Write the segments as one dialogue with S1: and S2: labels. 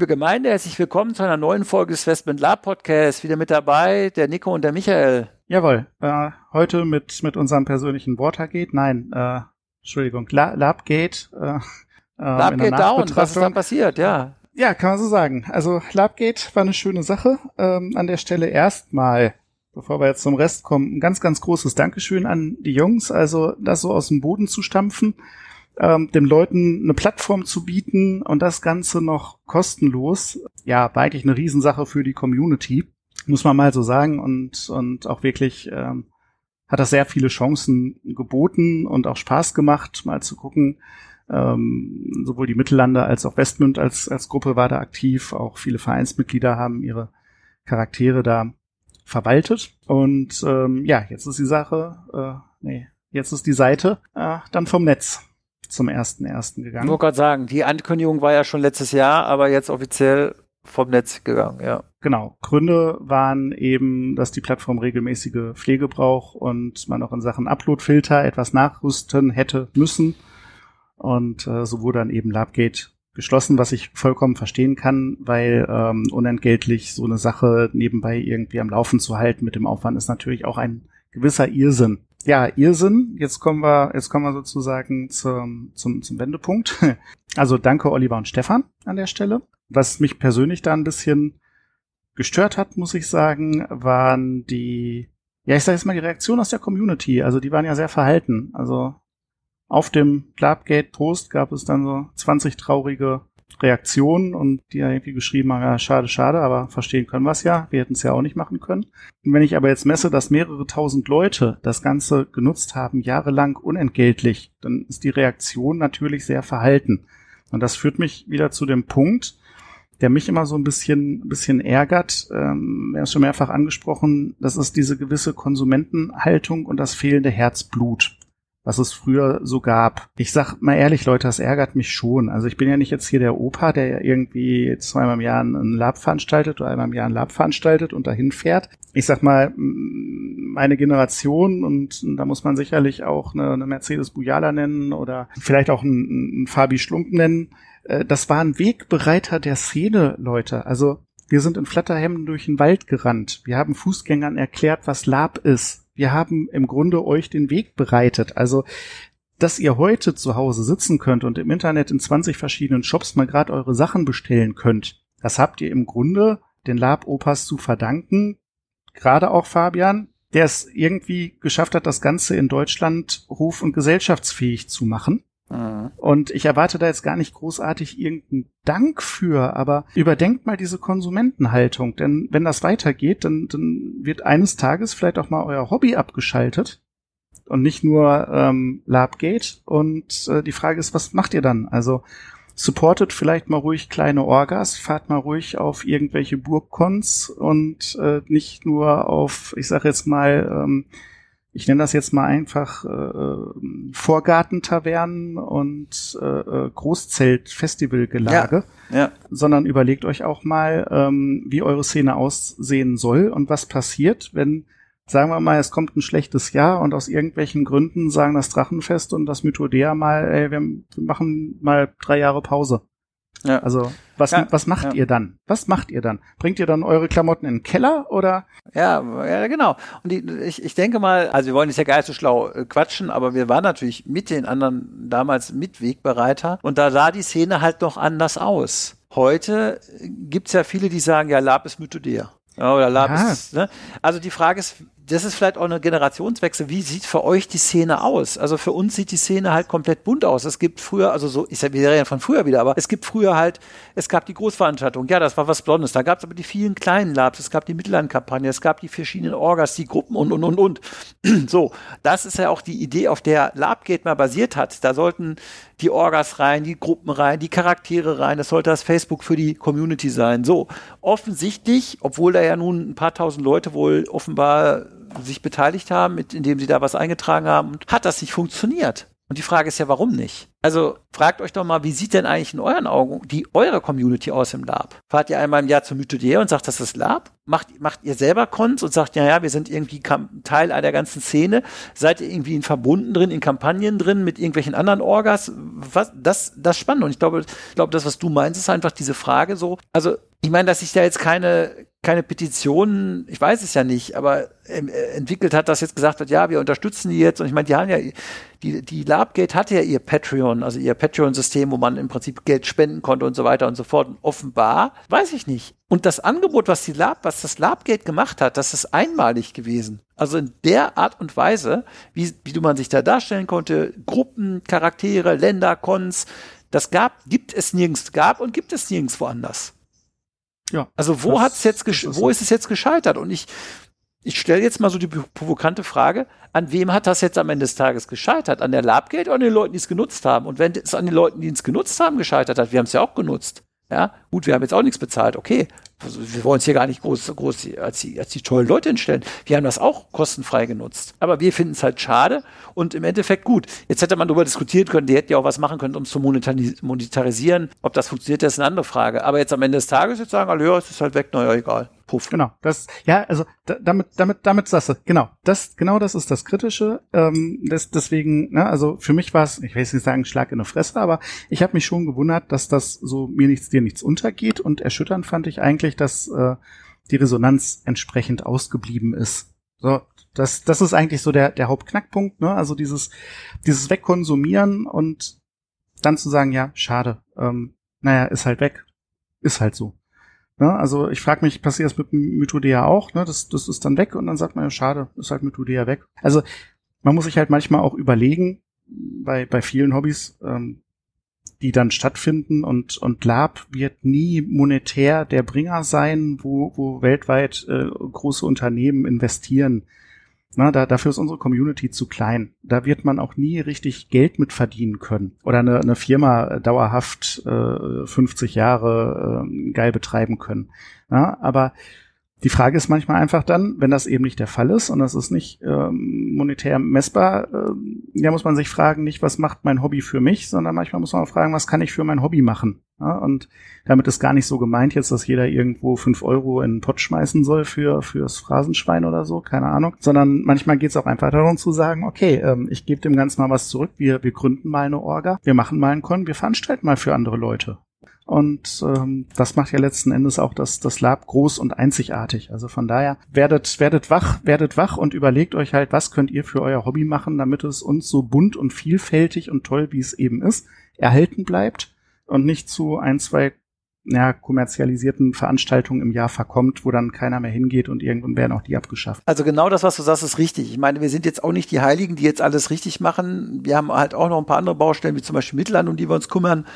S1: Liebe Gemeinde, herzlich willkommen zu einer neuen Folge des Westman Lab Podcasts. Wieder mit dabei der Nico und der Michael.
S2: Jawohl, äh, heute mit, mit unserem persönlichen Watergate, nein, äh, Entschuldigung, La Labgate. Äh,
S1: äh, Labgate down, was ist da passiert, ja.
S2: Ja, kann man so sagen. Also Labgate war eine schöne Sache. Ähm, an der Stelle erstmal, bevor wir jetzt zum Rest kommen, ein ganz, ganz großes Dankeschön an die Jungs. Also das so aus dem Boden zu stampfen ähm, den Leuten eine Plattform zu bieten und das Ganze noch kostenlos. Ja, war eigentlich eine Riesensache für die Community, muss man mal so sagen. Und, und auch wirklich ähm, hat das sehr viele Chancen geboten und auch Spaß gemacht, mal zu gucken. Ähm, sowohl die Mittellande als auch Westmünd als, als Gruppe war da aktiv. Auch viele Vereinsmitglieder haben ihre Charaktere da verwaltet. Und ähm, ja, jetzt ist die Sache, äh, nee, jetzt ist die Seite äh, dann vom Netz zum 1.1. gegangen. Ich
S1: wollte gerade sagen, die Ankündigung war ja schon letztes Jahr, aber jetzt offiziell vom Netz gegangen, ja.
S2: Genau. Gründe waren eben, dass die Plattform regelmäßige Pflege braucht und man auch in Sachen Uploadfilter etwas nachrüsten hätte müssen. Und äh, so wurde dann eben Labgate geschlossen, was ich vollkommen verstehen kann, weil ähm, unentgeltlich so eine Sache nebenbei irgendwie am Laufen zu halten mit dem Aufwand ist natürlich auch ein gewisser Irrsinn ja, Irrsinn. Jetzt kommen wir, jetzt kommen wir sozusagen zum, zum, zum Wendepunkt. Also danke Oliver und Stefan an der Stelle. Was mich persönlich da ein bisschen gestört hat, muss ich sagen, waren die, ja, ich sage jetzt mal die Reaktion aus der Community. Also die waren ja sehr verhalten. Also auf dem Clubgate-Post gab es dann so 20 traurige Reaktionen und die ja irgendwie geschrieben haben, ja, schade, schade, aber verstehen können wir es ja. Wir hätten es ja auch nicht machen können. Und wenn ich aber jetzt messe, dass mehrere tausend Leute das Ganze genutzt haben, jahrelang unentgeltlich, dann ist die Reaktion natürlich sehr verhalten. Und das führt mich wieder zu dem Punkt, der mich immer so ein bisschen, bisschen ärgert. Ähm, wir haben schon mehrfach angesprochen. Das ist diese gewisse Konsumentenhaltung und das fehlende Herzblut was es früher so gab. Ich sag mal ehrlich, Leute, das ärgert mich schon. Also ich bin ja nicht jetzt hier der Opa, der irgendwie zweimal im Jahr einen Lab veranstaltet oder einmal im Jahr einen Lab veranstaltet und dahin fährt. Ich sag mal, meine Generation und da muss man sicherlich auch eine, eine Mercedes Bujala nennen oder vielleicht auch einen, einen Fabi Schlump nennen. Äh, das war ein Wegbereiter der Szene, Leute. Also wir sind in Flatterhemden durch den Wald gerannt. Wir haben Fußgängern erklärt, was Lab ist wir haben im Grunde euch den Weg bereitet. Also, dass ihr heute zu Hause sitzen könnt und im Internet in 20 verschiedenen Shops mal gerade eure Sachen bestellen könnt, das habt ihr im Grunde den Lab-Opas zu verdanken. Gerade auch Fabian, der es irgendwie geschafft hat, das Ganze in Deutschland ruf- und gesellschaftsfähig zu machen. Mhm. Und ich erwarte da jetzt gar nicht großartig irgendeinen Dank für, aber überdenkt mal diese Konsumentenhaltung, denn wenn das weitergeht, dann, dann wird eines Tages vielleicht auch mal euer Hobby abgeschaltet und nicht nur ähm, Labgate. Und äh, die Frage ist, was macht ihr dann? Also supportet vielleicht mal ruhig kleine Orgas, fahrt mal ruhig auf irgendwelche Burgcons und äh, nicht nur auf, ich sag jetzt mal, ähm, ich nenne das jetzt mal einfach äh, Vorgartentavernen und äh, äh Großzelt-Festivalgelage, ja, ja. sondern überlegt euch auch mal, ähm, wie eure Szene aussehen soll und was passiert, wenn, sagen wir mal, es kommt ein schlechtes Jahr und aus irgendwelchen Gründen sagen das Drachenfest und das Mythodea mal, ey, wir machen mal drei Jahre Pause. Ja. Also was, ja, was macht ja. ihr dann? Was macht ihr dann? Bringt ihr dann eure Klamotten in den Keller oder?
S1: Ja, ja genau. Und die, ich, ich denke mal, also wir wollen jetzt ja gar nicht so schlau äh, quatschen, aber wir waren natürlich mit den anderen damals Mitwegbereiter und da sah die Szene halt noch anders aus. Heute gibt's ja viele, die sagen, ja, Lab ist Mythodea. Ja, oder Lab ist, ne? Also die Frage ist, das ist vielleicht auch eine Generationswechsel. Wie sieht für euch die Szene aus? Also für uns sieht die Szene halt komplett bunt aus. Es gibt früher, also so, ich wir reden von früher wieder, aber es gibt früher halt, es gab die Großveranstaltung, ja, das war was Blondes. Da gab es aber die vielen kleinen Labs, es gab die Mittellandkampagne, es gab die verschiedenen Orgas, die Gruppen und, und, und, und. so, das ist ja auch die Idee, auf der Labgate mal basiert hat. Da sollten die Orgas rein, die Gruppen rein, die Charaktere rein. Das sollte das Facebook für die Community sein. So, offensichtlich, obwohl da ja nun ein paar tausend Leute wohl offenbar sich beteiligt haben, mit, indem sie da was eingetragen haben, hat das nicht funktioniert. Und die Frage ist ja, warum nicht? Also fragt euch doch mal, wie sieht denn eigentlich in euren Augen die eure Community aus im Lab? Fahrt ihr einmal im Jahr zur Mythodea und sagt, das ist Lab? Macht, macht ihr selber Cons und sagt, ja, ja, wir sind irgendwie Teil einer ganzen Szene? Seid ihr irgendwie in Verbunden drin, in Kampagnen drin, mit irgendwelchen anderen Orgas? Was, das, das ist spannend. Und ich glaube, ich glaube, das, was du meinst, ist einfach diese Frage so. Also, ich meine, dass sich da jetzt keine, keine Petitionen, ich weiß es ja nicht, aber ähm, äh, entwickelt hat, dass jetzt gesagt wird, ja, wir unterstützen die jetzt. Und ich meine, die haben ja, die, die Labgate hatte ja ihr Patreon, also ihr Patreon-System, wo man im Prinzip Geld spenden konnte und so weiter und so fort. Und offenbar, weiß ich nicht. Und das Angebot, was die Lab, was das Labgate gemacht hat, das ist einmalig gewesen. Also in der Art und Weise, wie, wie du man sich da darstellen konnte, Gruppen, Charaktere, Länder, Cons, das gab, gibt es nirgends, gab und gibt es nirgends woanders. Ja. Also wo hat's jetzt, wo ist es jetzt gescheitert? Und ich, ich stelle jetzt mal so die provokante Frage, an wem hat das jetzt am Ende des Tages gescheitert? An der Labgate oder an den Leuten, die es genutzt haben? Und wenn es an den Leuten, die es genutzt haben, gescheitert hat, wir haben es ja auch genutzt. Ja, gut, wir haben jetzt auch nichts bezahlt, okay. Also wir wollen es hier gar nicht groß, groß als die, als die tollen Leute hinstellen. Wir haben das auch kostenfrei genutzt. Aber wir finden es halt schade und im Endeffekt gut. Jetzt hätte man darüber diskutieren können, die hätten ja auch was machen können, um es zu monetarisieren. Ob das funktioniert, das ist eine andere Frage. Aber jetzt am Ende des Tages jetzt sagen, alle, ja, es ist halt weg, naja, egal.
S2: Puff. Genau, das, ja, also da, damit, damit, damit sagst du, genau, das, genau das ist das Kritische. Ähm, das, deswegen, ne, also für mich war es, ich will jetzt nicht sagen, Schlag in die Fresse, aber ich habe mich schon gewundert, dass das so mir nichts, dir nichts untergeht. Und erschütternd fand ich eigentlich, dass äh, die Resonanz entsprechend ausgeblieben ist. So, das, das ist eigentlich so der, der Hauptknackpunkt, ne? Also dieses, dieses Wegkonsumieren und dann zu sagen, ja, schade, ähm, naja, ist halt weg. Ist halt so. Ne? Also ich frage mich, passiert das mit Mythodea auch? Ne? Das, das ist dann weg und dann sagt man ja, schade, ist halt Mythodea weg. Also man muss sich halt manchmal auch überlegen, bei, bei vielen Hobbys, ähm, die dann stattfinden und, und Lab wird nie monetär der Bringer sein, wo, wo weltweit äh, große Unternehmen investieren. Na, da, dafür ist unsere Community zu klein. Da wird man auch nie richtig Geld mit verdienen können. Oder eine, eine Firma dauerhaft äh, 50 Jahre äh, geil betreiben können. Ja, aber die Frage ist manchmal einfach dann, wenn das eben nicht der Fall ist und das ist nicht ähm, monetär messbar, äh, ja muss man sich fragen, nicht was macht mein Hobby für mich, sondern manchmal muss man auch fragen, was kann ich für mein Hobby machen. Ja, und damit ist gar nicht so gemeint jetzt, dass jeder irgendwo fünf Euro in den Pott schmeißen soll für fürs Phrasenschwein oder so, keine Ahnung. Sondern manchmal geht es auch einfach darum zu sagen, okay, ähm, ich gebe dem Ganzen mal was zurück, wir, wir gründen mal eine Orga, wir machen mal einen Con, wir veranstalten mal für andere Leute. Und ähm, das macht ja letzten Endes auch das, das Lab groß und einzigartig. Also von daher werdet, werdet wach, werdet wach und überlegt euch halt, was könnt ihr für euer Hobby machen, damit es uns so bunt und vielfältig und toll, wie es eben ist, erhalten bleibt und nicht zu ein, zwei ja, kommerzialisierten Veranstaltungen im Jahr verkommt, wo dann keiner mehr hingeht und irgendwann werden auch die abgeschafft.
S1: Also genau das, was du sagst, ist richtig. Ich meine, wir sind jetzt auch nicht die Heiligen, die jetzt alles richtig machen. Wir haben halt auch noch ein paar andere Baustellen, wie zum Beispiel Mittelland, um die wir uns kümmern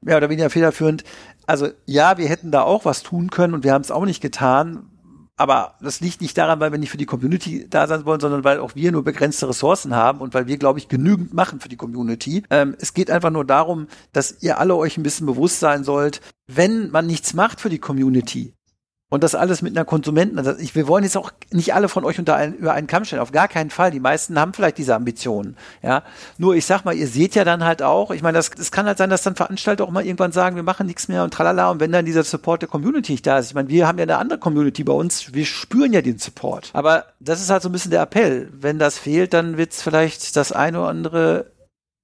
S1: mehr oder weniger federführend. Also ja, wir hätten da auch was tun können und wir haben es auch nicht getan. Aber das liegt nicht daran, weil wir nicht für die Community da sein wollen, sondern weil auch wir nur begrenzte Ressourcen haben und weil wir, glaube ich, genügend machen für die Community. Ähm, es geht einfach nur darum, dass ihr alle euch ein bisschen bewusst sein sollt, wenn man nichts macht für die Community, und das alles mit einer Konsumenten. Also ich, wir wollen jetzt auch nicht alle von euch unter ein, über einen Kamm stellen. Auf gar keinen Fall. Die meisten haben vielleicht diese Ambitionen. Ja. Nur ich sag mal, ihr seht ja dann halt auch, ich meine, das, das kann halt sein, dass dann Veranstalter auch mal irgendwann sagen, wir machen nichts mehr und tralala. Und wenn dann dieser Support der Community nicht da ist, ich meine, wir haben ja eine andere Community bei uns, wir spüren ja den Support. Aber das ist halt so ein bisschen der Appell. Wenn das fehlt, dann wird es vielleicht das eine oder andere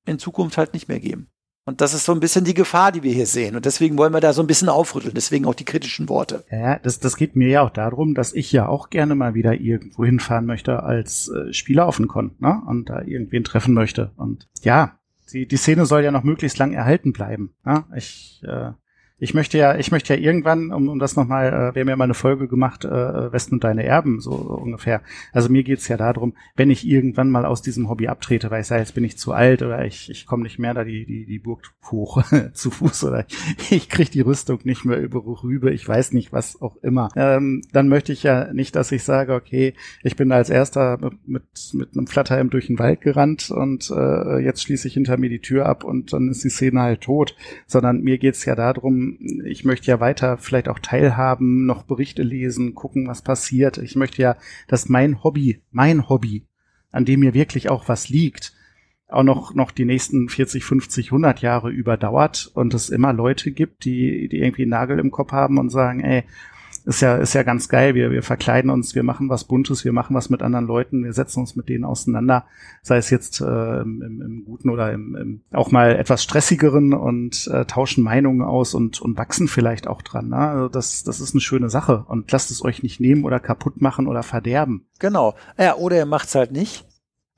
S1: in Zukunft halt nicht mehr geben. Und das ist so ein bisschen die Gefahr, die wir hier sehen. Und deswegen wollen wir da so ein bisschen aufrütteln. Deswegen auch die kritischen Worte.
S2: Ja, das, das geht mir ja auch darum, dass ich ja auch gerne mal wieder irgendwo hinfahren möchte als äh, Spieler auf den Con, ne? Und da irgendwen treffen möchte. Und ja, die, die Szene soll ja noch möglichst lang erhalten bleiben. Ja? Ich, äh, ich möchte ja, ich möchte ja irgendwann, um, um das nochmal, äh, wir haben ja mal eine Folge gemacht, äh, Westen und deine Erben, so, ungefähr. Also mir geht's ja darum, wenn ich irgendwann mal aus diesem Hobby abtrete, weil ich sage, jetzt bin ich zu alt oder ich, ich komme nicht mehr da die, die, die Burg hoch zu Fuß oder ich, ich kriege die Rüstung nicht mehr über rüber, ich weiß nicht, was auch immer. Ähm, dann möchte ich ja nicht, dass ich sage, okay, ich bin als erster mit, mit, mit einem Flatterhemd durch den Wald gerannt und äh, jetzt schließe ich hinter mir die Tür ab und dann ist die Szene halt tot, sondern mir geht's ja darum, ich möchte ja weiter vielleicht auch teilhaben, noch Berichte lesen, gucken, was passiert. Ich möchte ja, dass mein Hobby, mein Hobby, an dem mir wirklich auch was liegt, auch noch, noch die nächsten 40, 50, 100 Jahre überdauert und es immer Leute gibt, die, die irgendwie einen Nagel im Kopf haben und sagen, ey, ist ja, ist ja ganz geil. Wir, wir verkleiden uns, wir machen was Buntes, wir machen was mit anderen Leuten, wir setzen uns mit denen auseinander, sei es jetzt äh, im, im Guten oder im, im auch mal etwas stressigeren und äh, tauschen Meinungen aus und, und wachsen vielleicht auch dran. Ne? Also das, das ist eine schöne Sache und lasst es euch nicht nehmen oder kaputt machen oder verderben.
S1: Genau. Ja, oder ihr macht's halt nicht.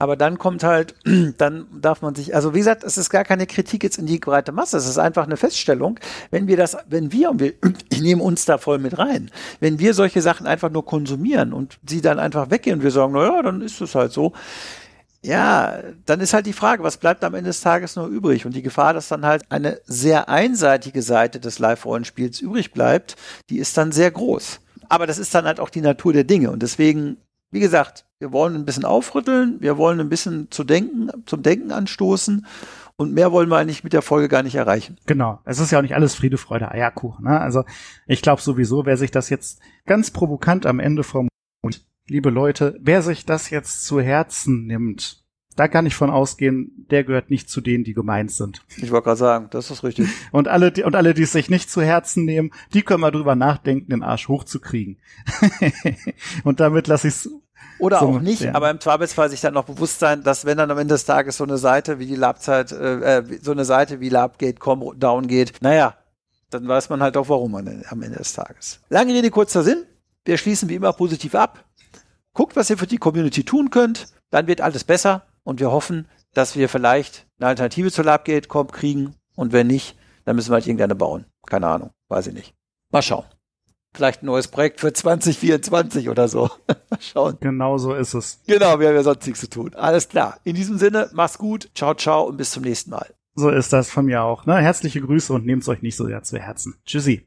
S1: Aber dann kommt halt, dann darf man sich, also wie gesagt, es ist gar keine Kritik jetzt in die breite Masse, es ist einfach eine Feststellung, wenn wir das, wenn wir, und wir, ich nehme uns da voll mit rein, wenn wir solche Sachen einfach nur konsumieren und sie dann einfach weggehen und wir sagen, na ja, dann ist es halt so, ja, dann ist halt die Frage, was bleibt am Ende des Tages noch übrig? Und die Gefahr, dass dann halt eine sehr einseitige Seite des Live-Rollenspiels übrig bleibt, die ist dann sehr groß. Aber das ist dann halt auch die Natur der Dinge. Und deswegen, wie gesagt, wir wollen ein bisschen aufrütteln, wir wollen ein bisschen zu denken, zum Denken anstoßen und mehr wollen wir eigentlich mit der Folge gar nicht erreichen.
S2: Genau. Es ist ja auch nicht alles Friede, Freude, Eierkuchen. Ne? Also ich glaube sowieso, wer sich das jetzt ganz provokant am Ende formuliert, liebe Leute, wer sich das jetzt zu Herzen nimmt, da kann ich von ausgehen, der gehört nicht zu denen, die gemeint sind.
S1: Ich wollte gerade sagen, das ist richtig.
S2: Und alle, die, und alle, die es sich nicht zu Herzen nehmen, die können mal drüber nachdenken, den Arsch hochzukriegen. und damit lasse ich es
S1: oder so, auch nicht, ja. aber im Zweifelsfall sich dann noch bewusst sein, dass wenn dann am Ende des Tages so eine Seite wie die Labzeit, äh, äh so eine Seite wie Labgate.com down geht, naja, dann weiß man halt auch warum man am Ende des Tages. Lange Rede, kurzer Sinn. Wir schließen wie immer positiv ab. Guckt, was ihr für die Community tun könnt. Dann wird alles besser und wir hoffen, dass wir vielleicht eine Alternative zur Labgate.com kriegen und wenn nicht, dann müssen wir halt irgendeine bauen. Keine Ahnung, weiß ich nicht. Mal schauen. Vielleicht ein neues Projekt für 2024 oder so. Schauen.
S2: Genau so ist es.
S1: Genau, wir haben ja sonst nichts zu tun. Alles klar. In diesem Sinne, mach's gut. Ciao, ciao und bis zum nächsten Mal.
S2: So ist das von mir auch. Ne? Herzliche Grüße und nehmt's euch nicht so sehr zu Herzen. Tschüssi.